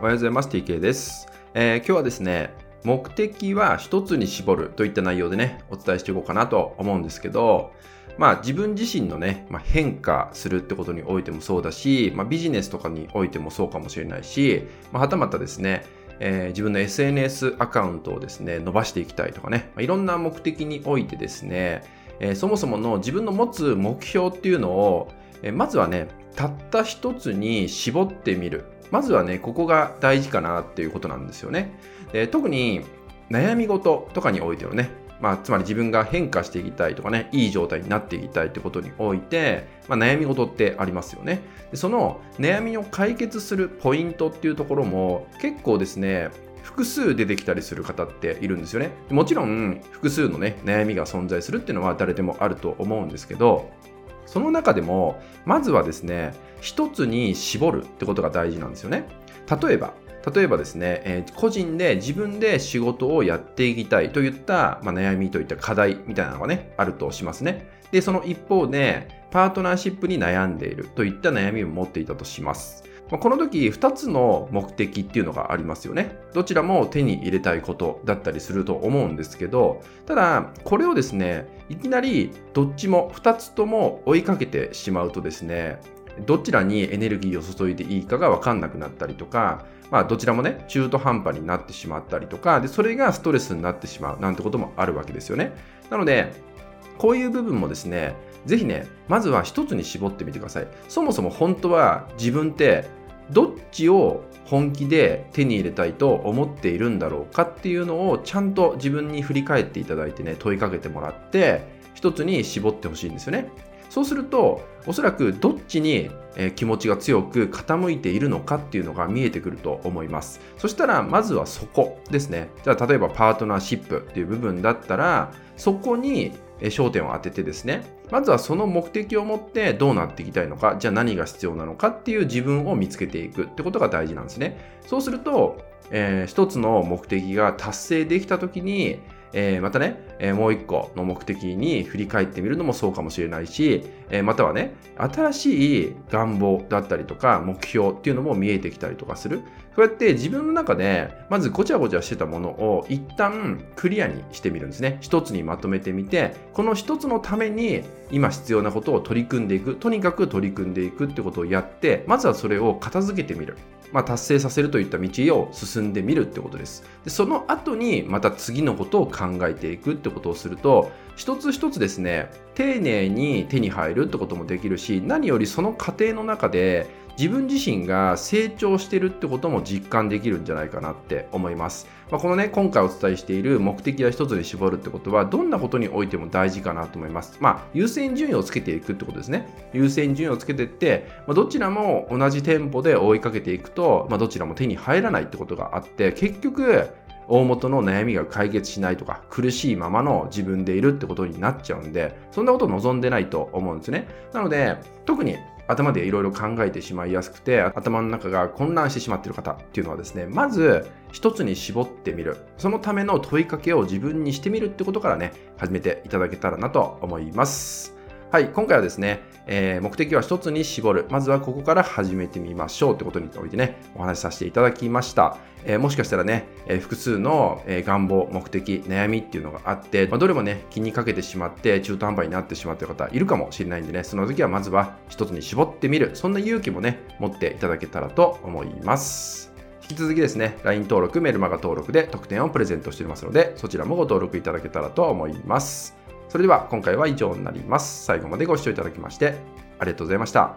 おはようございます。TK です。えー、今日はですね、目的は一つに絞るといった内容でね、お伝えしていこうかなと思うんですけど、まあ自分自身のね、まあ、変化するってことにおいてもそうだし、まあ、ビジネスとかにおいてもそうかもしれないし、まあ、はたまたですね、えー、自分の SNS アカウントをですね、伸ばしていきたいとかね、まあ、いろんな目的においてですね、えー、そもそもの自分の持つ目標っていうのを、え、まずはね、たった一つに絞ってみる。まずはね、ここが大事かなっていうことなんですよね。で特に悩み事とかにおいてのね、まあ、つまり自分が変化していきたいとかね、いい状態になっていきたいってことにおいて、まあ、悩み事ってありますよねで。その悩みを解決するポイントっていうところも結構ですね、複数出てきたりする方っているんですよね。もちろん複数のね、悩みが存在するっていうのは誰でもあると思うんですけど、その中でも、まずはですね、一つに絞るってことが大事なんですよね。例えば、例えばですね、えー、個人で自分で仕事をやっていきたいといった、まあ、悩みといった課題みたいなのがね、あるとしますね。で、その一方で、パートナーシップに悩んでいるといった悩みを持っていたとします。この時、2つの目的っていうのがありますよね。どちらも手に入れたいことだったりすると思うんですけど、ただ、これをですね、いきなりどっちも2つとも追いかけてしまうとですね、どちらにエネルギーを注いでいいかが分かんなくなったりとか、まあ、どちらもね、中途半端になってしまったりとか、で、それがストレスになってしまうなんてこともあるわけですよね。なので、こういう部分もですね、ぜひね、まずは一つに絞ってみてください。そもそも本当は自分ってどっちを本気で手に入れたいと思っているんだろうかっていうのをちゃんと自分に振り返っていただいてね問いかけてもらって一つに絞ってほしいんですよねそうするとおそらくどっちに気持ちが強く傾いているのかっていうのが見えてくると思います。そしたらまずはそこですね。じゃあ例えばパートナーシップっていう部分だったらそこに焦点を当ててですね、まずはその目的を持ってどうなっていきたいのか、じゃあ何が必要なのかっていう自分を見つけていくってことが大事なんですね。そうすると、えー、一つの目的が達成できた時に、えー、またね、えー、もう一個の目的に振り返ってみるのもそうかもしれないし、えー、またはね、新しい願望だったりとか目標っていうのも見えてきたりとかする。そうやって自分の中で、まずごちゃごちゃしてたものを一旦クリアにしてみるんですね。一つにまとめてみて、この一つのために今必要なことを取り組んでいく。とにかく取り組んでいくってことをやって、まずはそれを片付けてみる。まあ、達成させるといった道を進んでみるってことです。でその後にまた次のことを考えていくってことをすると一つ一つですね丁寧に手に入るってこともできるし何よりその過程の中で自分自身が成長してるってことも実感できるんじゃないかなって思います。まあ、このね、今回お伝えしている目的は一つに絞るってことは、どんなことにおいても大事かなと思います。まあ、優先順位をつけていくってことですね。優先順位をつけていって、まあ、どちらも同じテンポで追いかけていくと、まあ、どちらも手に入らないってことがあって、結局、大元の悩みが解決しないとか、苦しいままの自分でいるってことになっちゃうんで、そんなことを望んでないと思うんですね。なので、特に頭でいろいろ考えてしまいやすくて、頭の中が混乱してしまっている方っていうのはですね、まず一つに絞ってみる。そのための問いかけを自分にしてみるってことからね、始めていただけたらなと思います。はい、今回はですね、えー、目的は一つに絞る。まずはここから始めてみましょうってことにおいてね、お話しさせていただきました。えー、もしかしたらね、えー、複数の、え願望、目的、悩みっていうのがあって、まあ、どれもね、気にかけてしまって中途半端になってしまってる方いるかもしれないんでね、その時はまずは一つに絞ってみる。そんな勇気もね、持っていただけたらと思います。引き続きですね、LINE 登録、メルマガ登録で特典をプレゼントしておりますので、そちらもご登録いただけたらと思います。それでは今回は以上になります。最後までご視聴いただきましてありがとうございました。